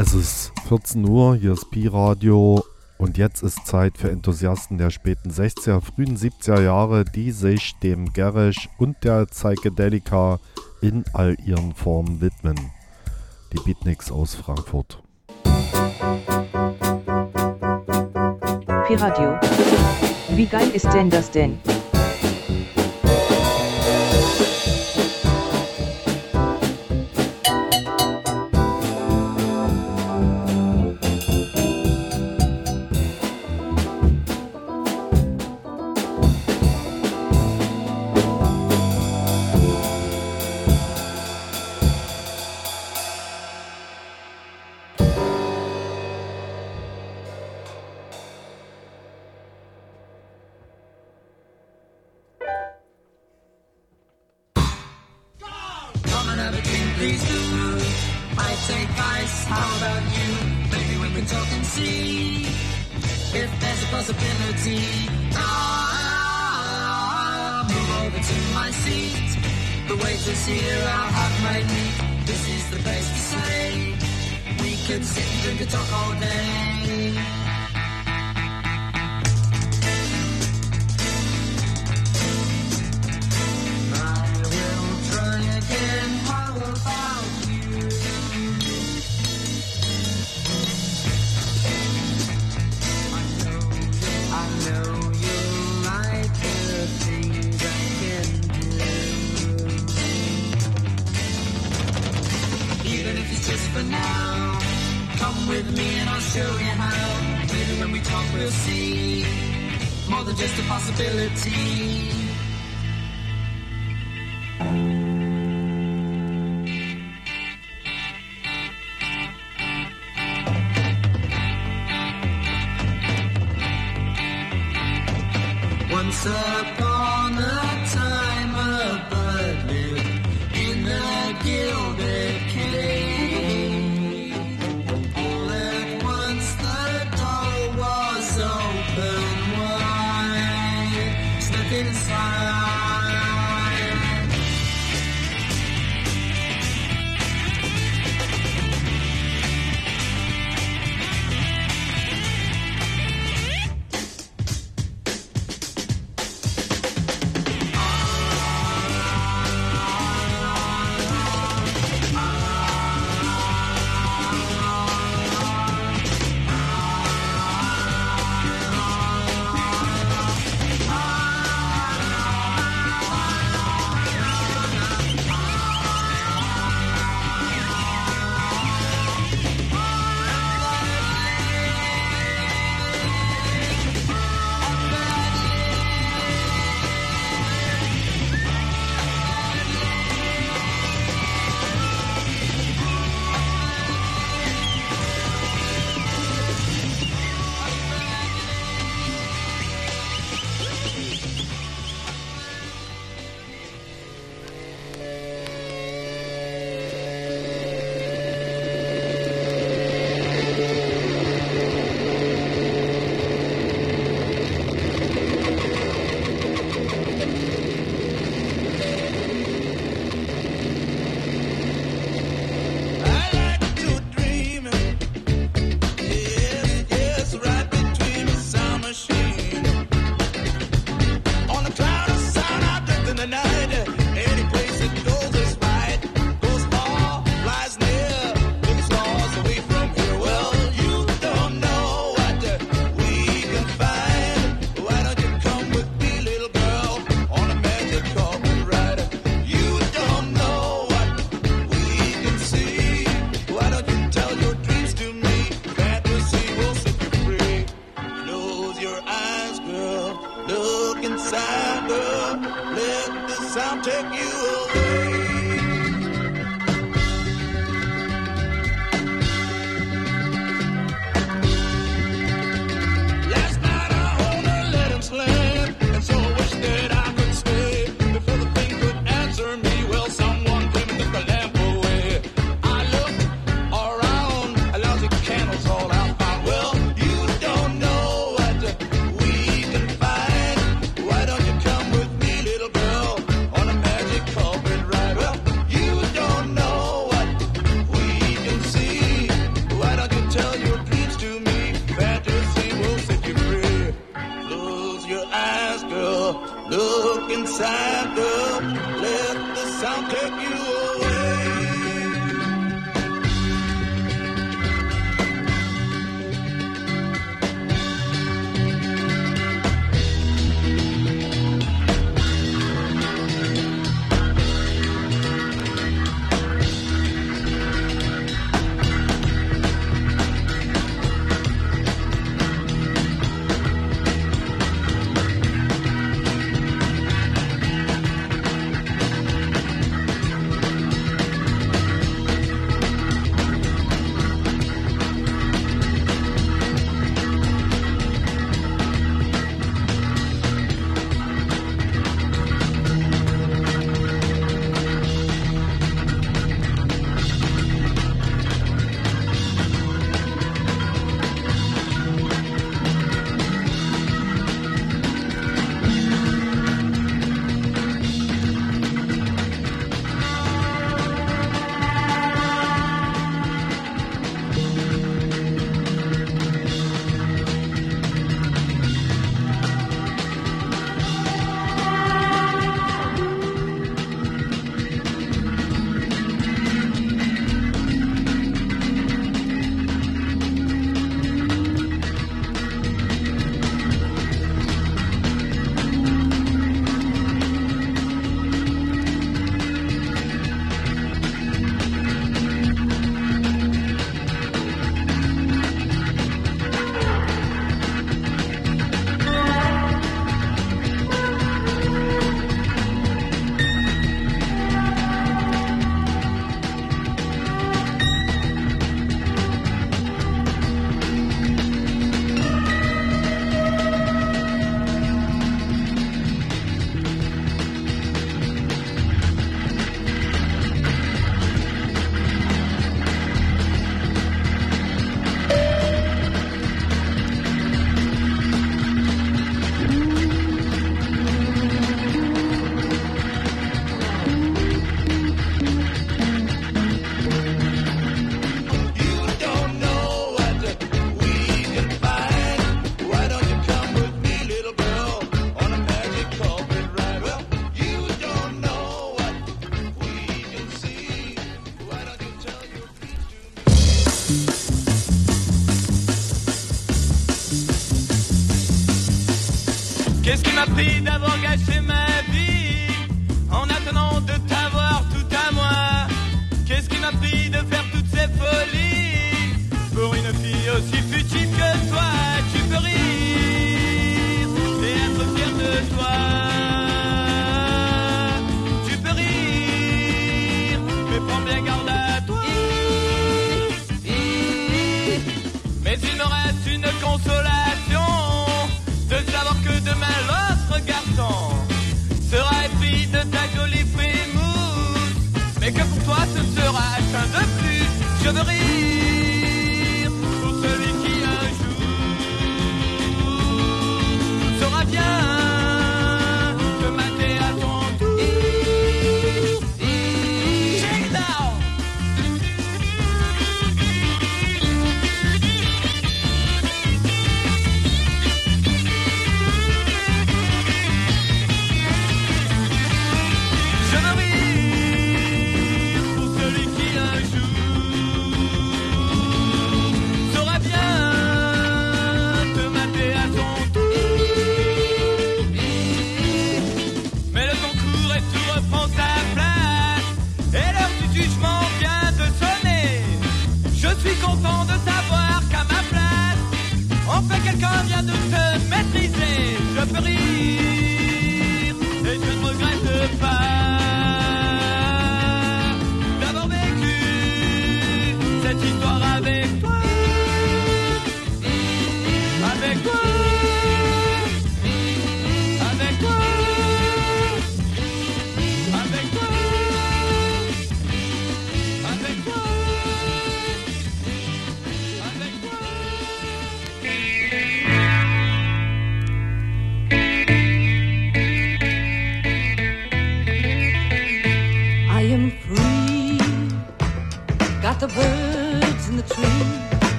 Es ist 14 Uhr, hier ist Pi-Radio und jetzt ist Zeit für Enthusiasten der späten 60er, frühen 70er Jahre, die sich dem Garish und der Psychedelika in all ihren Formen widmen. Die Beatniks aus Frankfurt. Pi-Radio. Wie geil ist denn das denn? With me and I'll show you how. Maybe when we talk, we'll see more than just a possibility.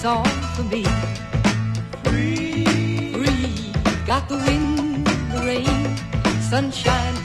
song for me. Free, free, got the wind, the rain, sunshine.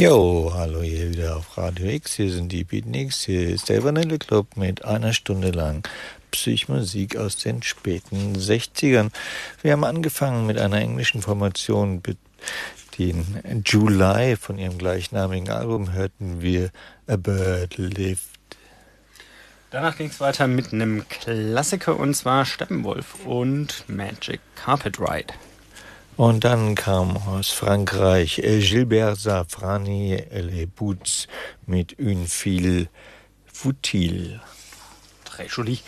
Jo, hallo hier wieder auf Radio X. Hier sind die Beatniks. Hier ist der Vanille Club mit einer Stunde lang Psychmusik aus den späten 60ern. Wir haben angefangen mit einer englischen Formation. Den July von ihrem gleichnamigen Album hörten wir A Bird Lived. Danach ging es weiter mit einem Klassiker und zwar Steppenwolf und Magic Carpet Ride. Und dann kam aus Frankreich äh, Gilbert Safrani Les Boots mit Une Fille Futile. Très joli.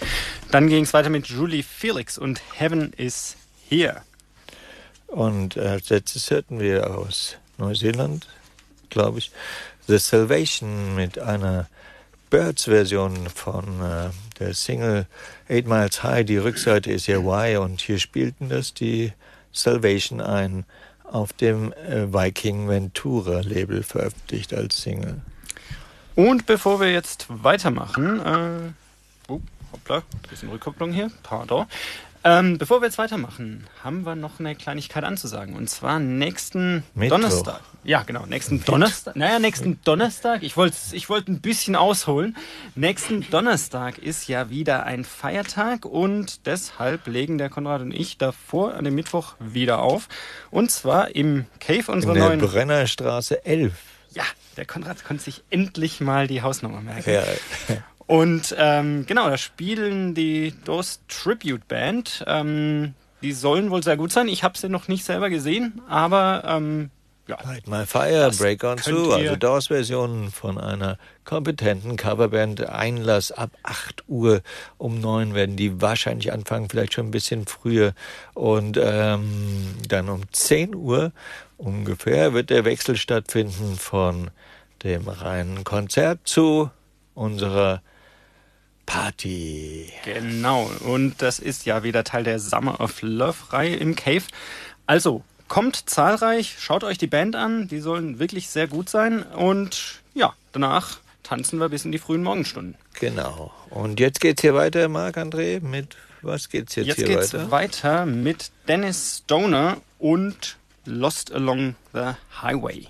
Dann ging es weiter mit Julie Felix und Heaven is Here. Und als letztes hörten wir aus Neuseeland, glaube ich, The Salvation mit einer Birds-Version von äh, der Single Eight Miles High. Die Rückseite ist ja Y und hier spielten das die Salvation ein, auf dem äh, Viking Ventura Label veröffentlicht als Single. Und bevor wir jetzt weitermachen, äh, oh, hoppla, bisschen Rückkopplung hier, pardon. Ähm, bevor wir jetzt weitermachen, haben wir noch eine Kleinigkeit anzusagen. Und zwar nächsten Mittwoch. Donnerstag. Ja, genau, nächsten Donnerstag. Naja, nächsten Donnerstag. Ich wollte ich wollt ein bisschen ausholen. Nächsten Donnerstag ist ja wieder ein Feiertag und deshalb legen der Konrad und ich davor an dem Mittwoch wieder auf. Und zwar im Cave unserer In der neuen. Brennerstraße 11. Ja, der Konrad konnte sich endlich mal die Hausnummer merken. Ja, Und ähm, genau, da spielen die DOS Tribute Band. Ähm, die sollen wohl sehr gut sein. Ich habe sie noch nicht selber gesehen, aber ähm, ja, Light My Fire, Das Break On Through, also DOS-Versionen von einer kompetenten Coverband. Einlass ab 8 Uhr um 9 werden die wahrscheinlich anfangen, vielleicht schon ein bisschen früher. Und ähm, dann um 10 Uhr ungefähr wird der Wechsel stattfinden von dem reinen Konzert zu unserer Party. genau. Und das ist ja wieder Teil der Summer of Love-Reihe im Cave. Also, kommt zahlreich, schaut euch die Band an, die sollen wirklich sehr gut sein. Und ja, danach tanzen wir bis in die frühen Morgenstunden. Genau. Und jetzt geht's hier weiter, Marc-André, mit was geht's jetzt, Jetzt hier geht's weiter? weiter mit Dennis Stoner und Lost Along the Highway.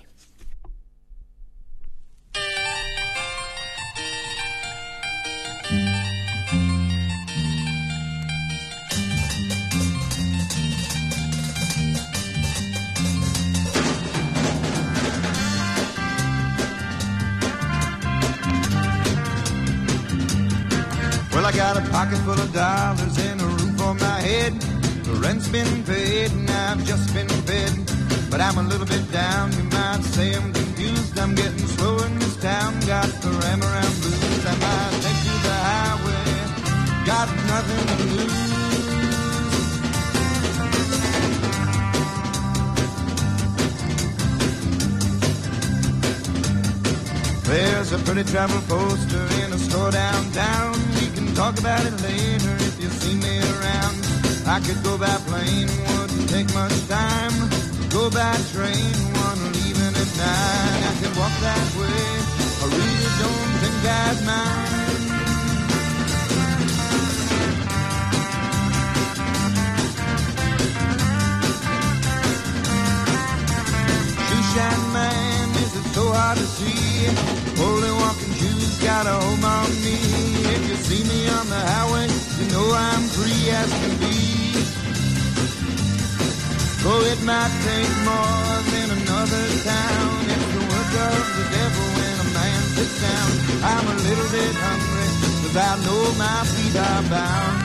Got a pocket full of dollars and a roof on my head. The rent's been paid and I've just been fed. But I'm a little bit down, you might say I'm confused. I'm getting slow in this town, got the ram around blues. I might take to the highway, got nothing to lose. There's a pretty travel poster in a store downtown. Talk about it later if you see me around. I could go by plane, wouldn't take much time. Go by train, one leaving at nine. I could walk that way. I really don't think I'd mind. Shoeshine man, is it so hard to see? Shoes got a home on me. If you see me on the highway, you know I'm free as can be. Oh, it might take more than another town. It's the work of the devil when a man sits down. I'm a little bit hungry, cause I know my feet are bound.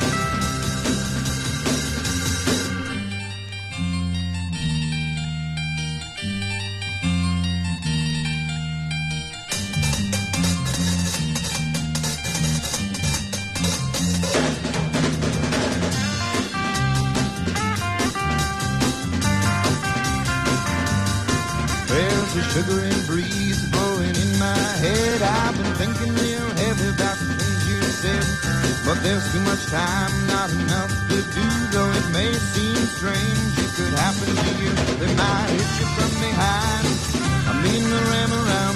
There's too much time, not enough to do. Though it may seem strange, it could happen to you. They might hit you from behind. I mean the ram around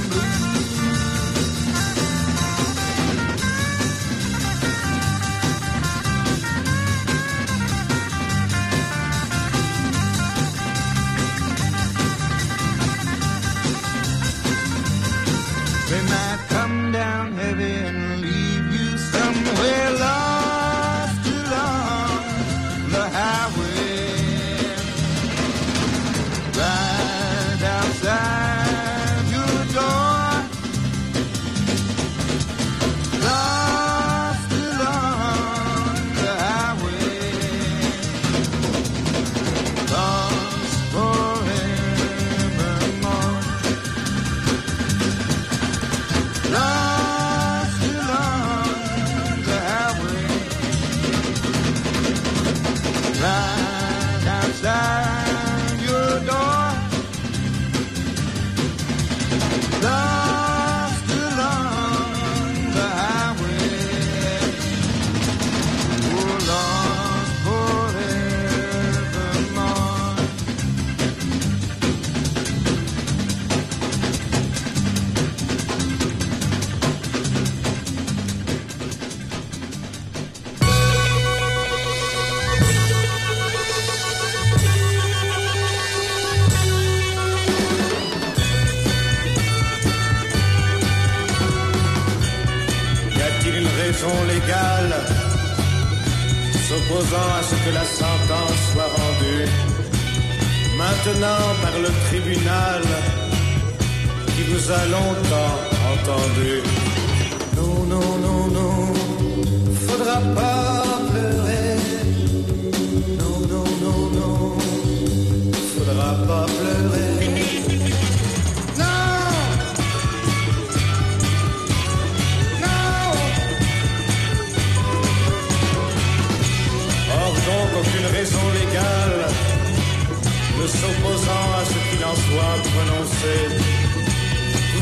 par toi prononcée.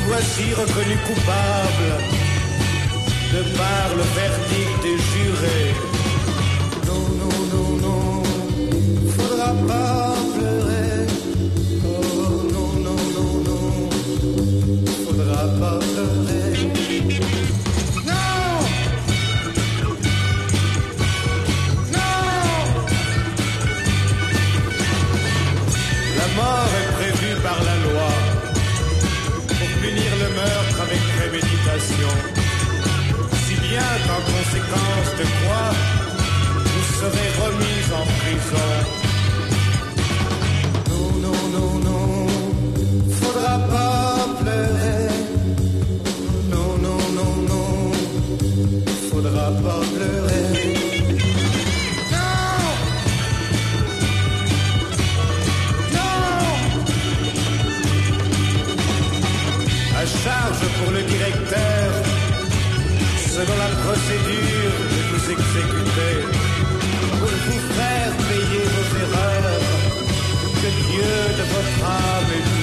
Voici reconnu coupable de par le verdict des jurés. Non, non, non, non, faudra pas pleurer. de quoi vous serez remis en prison. Non, non, non, non, faudra pas. exécuter, pour vous faire payer vos erreurs, que Dieu de votre âme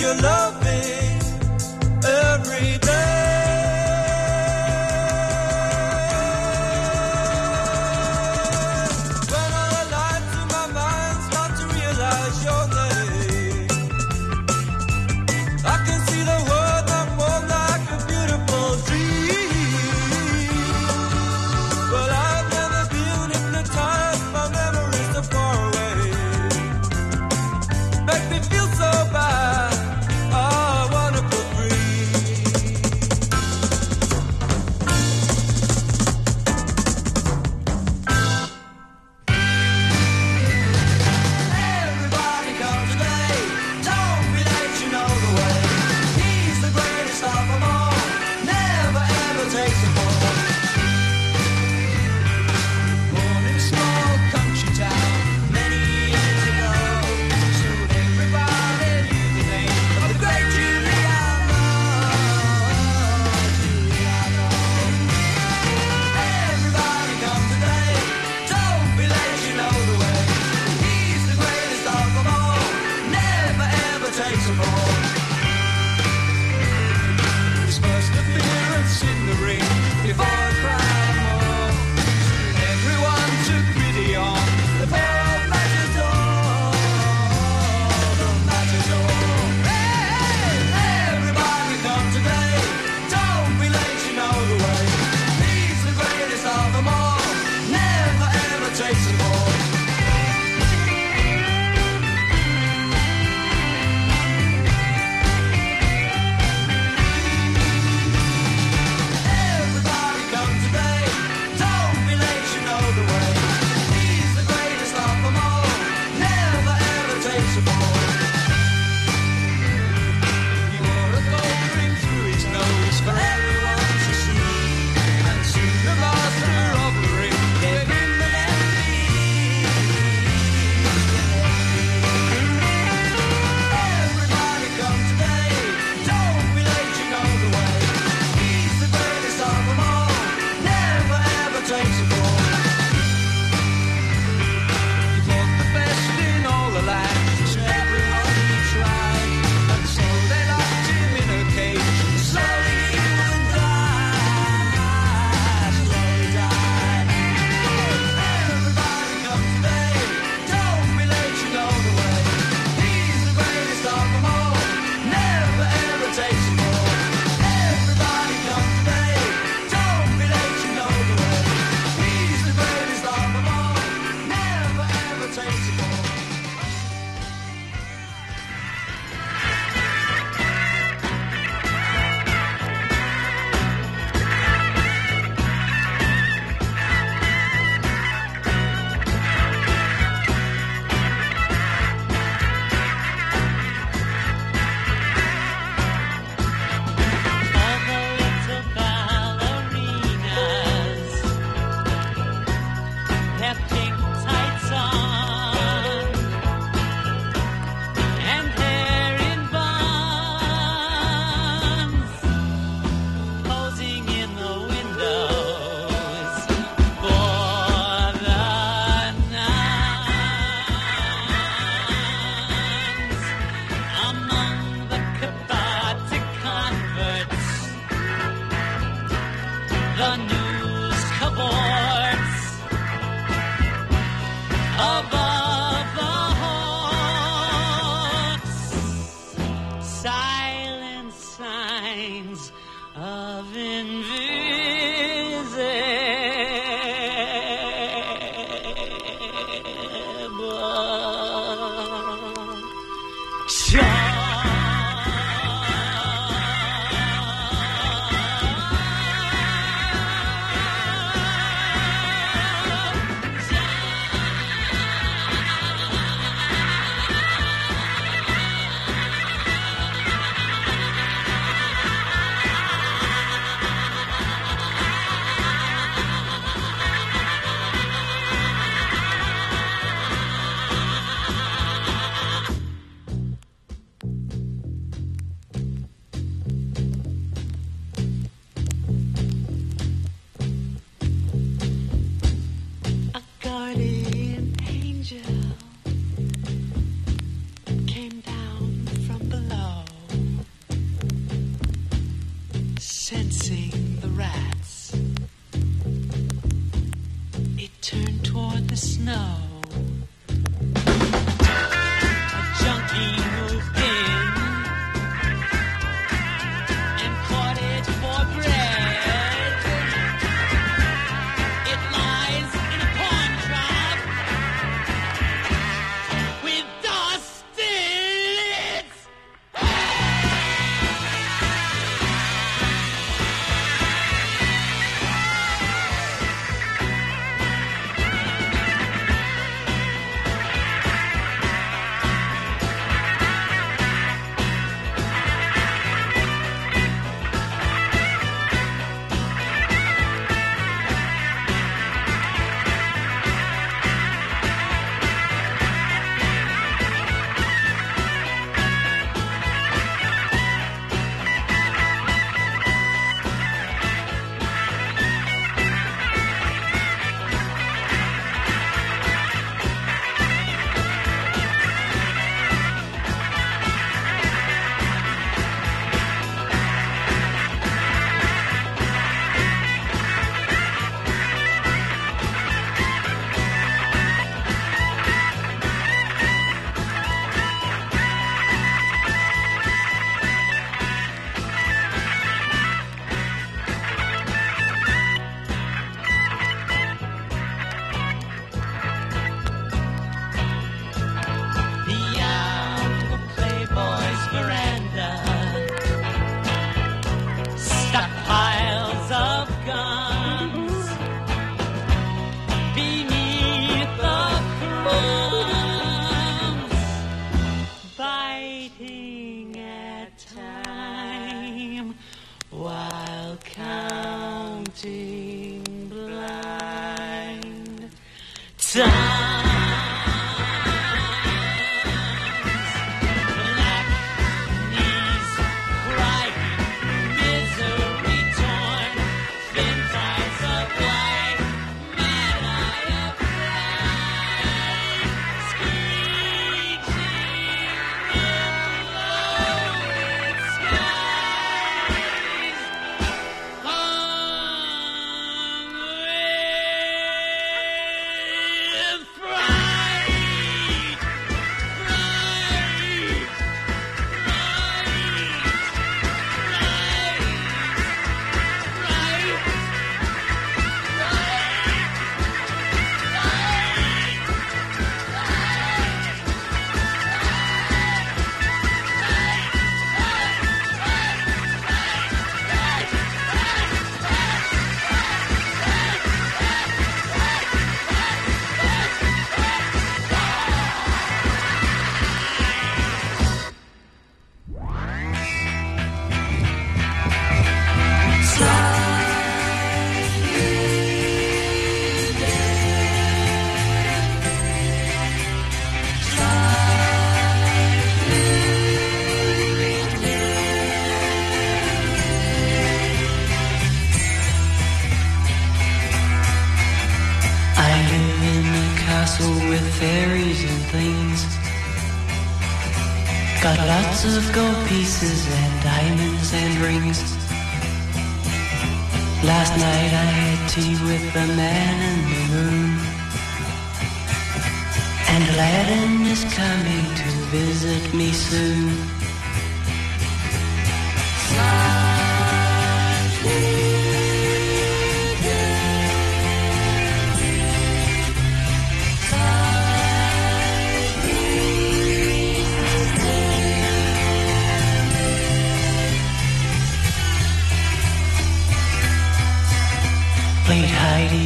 your love.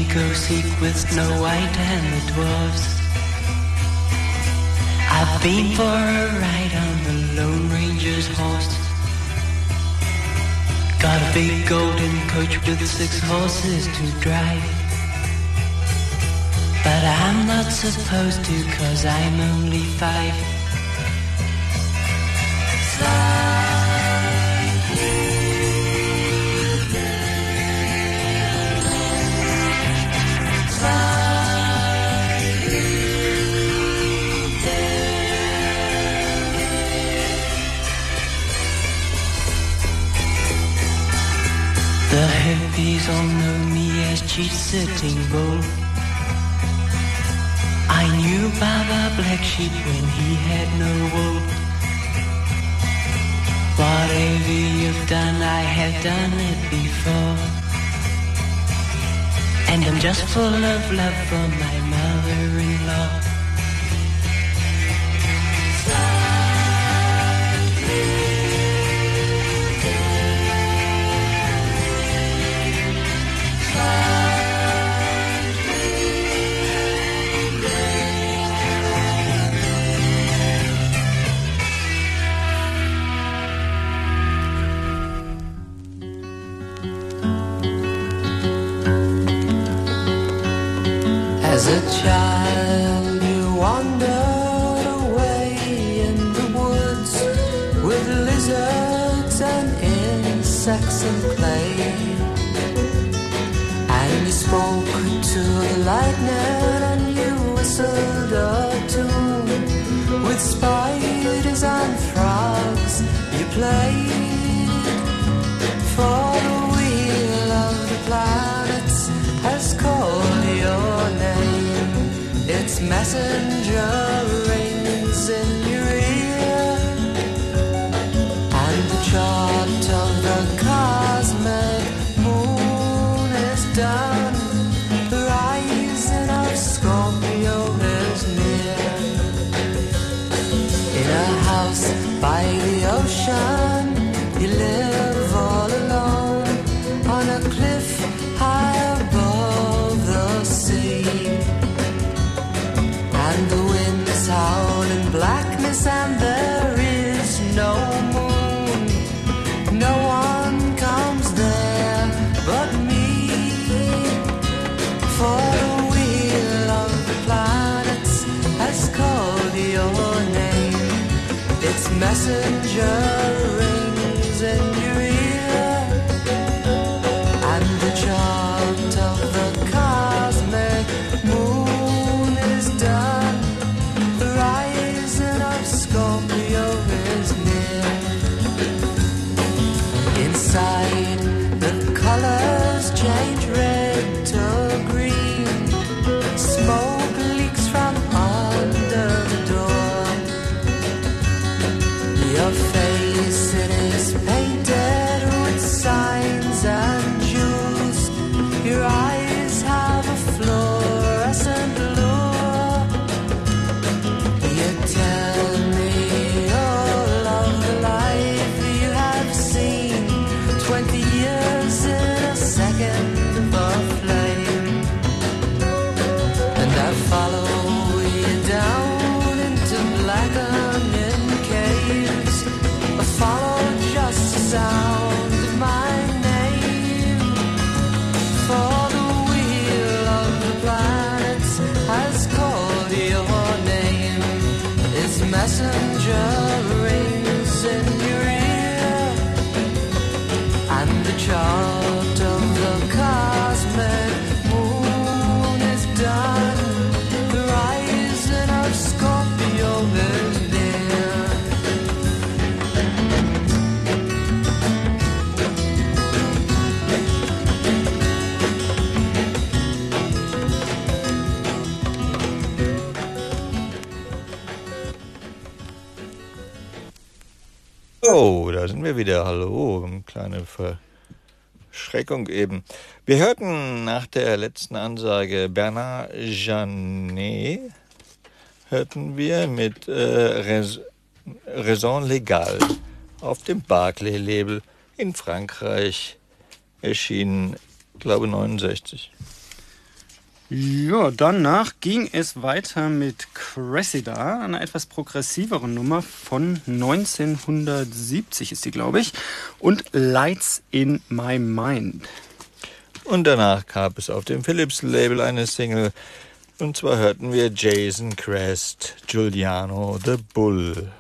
Go seek with Snow White and the dwarfs. I've been for a ride on the Lone Ranger's horse. Got a big golden coach with six horses to drive. But I'm not supposed to cause I'm only five. The hippies all know me as Chief Sitting Bull. I knew Baba Black Sheep when he had no wool. Whatever you've done, I have done it before. And I'm just full of love for my mother-in-law. Child, you wandered away in the woods with lizards and insects and clay. And you spoke to the lightning and you whistled a tune with spiders and frogs. You played messenger messenger sind wir wieder. Hallo, eine kleine Verschreckung eben. Wir hörten nach der letzten Ansage Bernard Janet, hörten wir mit äh, Rais- Raison Legal auf dem Barclay-Label in Frankreich erschienen, glaube 69. Ja, danach ging es weiter mit Cressida, einer etwas progressiveren Nummer von 1970 ist die, glaube ich, und Lights in My Mind. Und danach gab es auf dem Philips-Label eine Single. Und zwar hörten wir Jason Crest, Giuliano the Bull.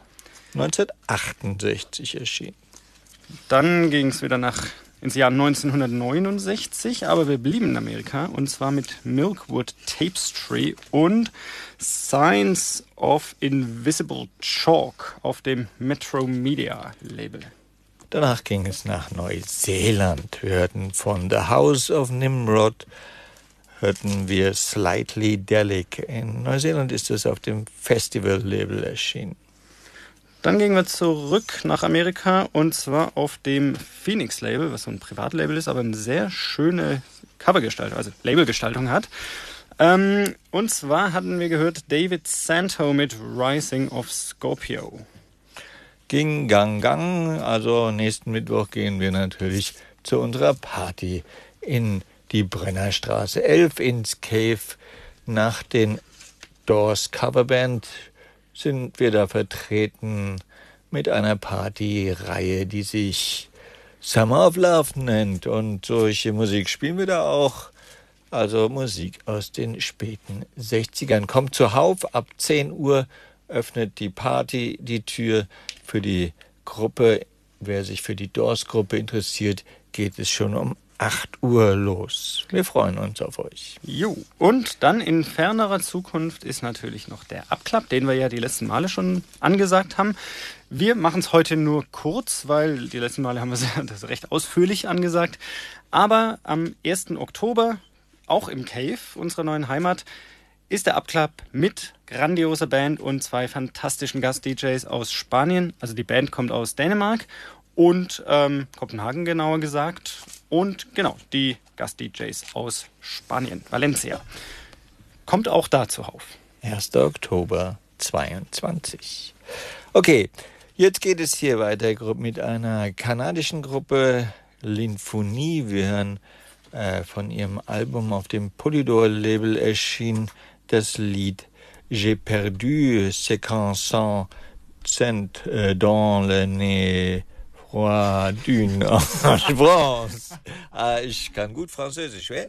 1968 erschienen. Dann ging es wieder nach ins Jahr 1969, aber wir blieben in Amerika und zwar mit Milkwood Tapestry und Signs of Invisible Chalk auf dem Metro Media Label. Danach ging es nach Neuseeland. Wir hörten von The House of Nimrod, hörten wir Slightly Delic. In Neuseeland ist es auf dem Festival-Label erschienen. Dann gingen wir zurück nach Amerika und zwar auf dem Phoenix Label, was so ein Privatlabel ist, aber eine sehr schöne Covergestaltung, also Labelgestaltung hat. Ähm, und zwar hatten wir gehört David Santo mit Rising of Scorpio. Ging Gang Gang, also nächsten Mittwoch gehen wir natürlich zu unserer Party in die Brennerstraße 11 ins Cave. Nach den Doors Coverband sind wir da vertreten mit einer Partyreihe, die sich Summer of Love nennt. Und solche Musik spielen wir da auch. Also Musik aus den späten 60ern. Kommt zuhauf, ab 10 Uhr öffnet die Party die Tür für die Gruppe. Wer sich für die Doors-Gruppe interessiert, geht es schon um 8 Uhr los. Wir freuen uns auf euch. Jo. Und dann in fernerer Zukunft ist natürlich noch der Abklapp, den wir ja die letzten Male schon angesagt haben. Wir machen es heute nur kurz, weil die letzten Male haben wir das recht ausführlich angesagt. Aber am 1. Oktober, auch im Cave, unserer neuen Heimat, ist der Abklapp mit grandioser Band und zwei fantastischen Gast-DJs aus Spanien. Also die Band kommt aus Dänemark und ähm, Kopenhagen genauer gesagt. Und genau, die Gast-DJs aus Spanien, Valencia. Kommt auch da zuhauf. 1. Oktober 22. Okay, jetzt geht es hier weiter mit einer kanadischen Gruppe, Linfonie. Wir hören äh, von ihrem Album auf dem Polydor-Label erschienen das Lied J'ai perdu séquençant cent euh, dans le nez froid d'une France. Ah, ich kann gut Französisch, wer?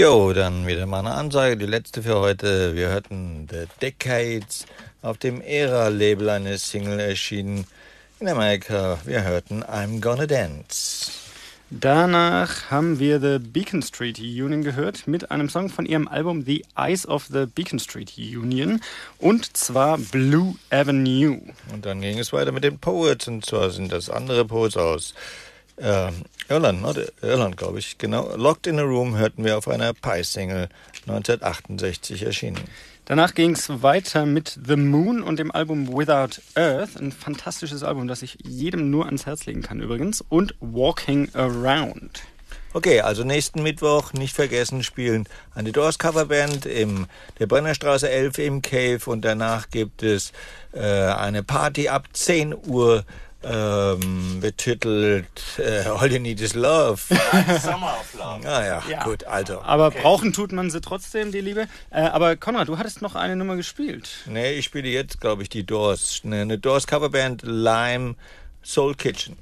Jo, dann wieder mal eine Ansage, die letzte für heute. Wir hörten The Decades auf dem Era-Label eine Single erschienen in Amerika. Wir hörten I'm Gonna Dance. Danach haben wir The Beacon Street Union gehört mit einem Song von ihrem Album The Eyes of the Beacon Street Union und zwar Blue Avenue. Und dann ging es weiter mit den Poets und zwar sind das andere Poets aus äh, Irland, not Irland glaube ich, genau. Locked in a Room hörten wir auf einer Pie-Single 1968 erschienen. Danach ging es weiter mit The Moon und dem Album Without Earth, ein fantastisches Album, das ich jedem nur ans Herz legen kann übrigens, und Walking Around. Okay, also nächsten Mittwoch nicht vergessen spielen eine Doors Coverband in der Brennerstraße 11 im Cave und danach gibt es äh, eine Party ab 10 Uhr ähm, betitelt äh, All You Need Is Love. Summer of Love. Ah ja, gut, also. Aber brauchen tut man sie trotzdem, die Liebe. Äh, aber Konrad, du hattest noch eine Nummer gespielt. Nee, ich spiele jetzt, glaube ich, die Doors. Eine, eine Doors Coverband Lime Soul Kitchen.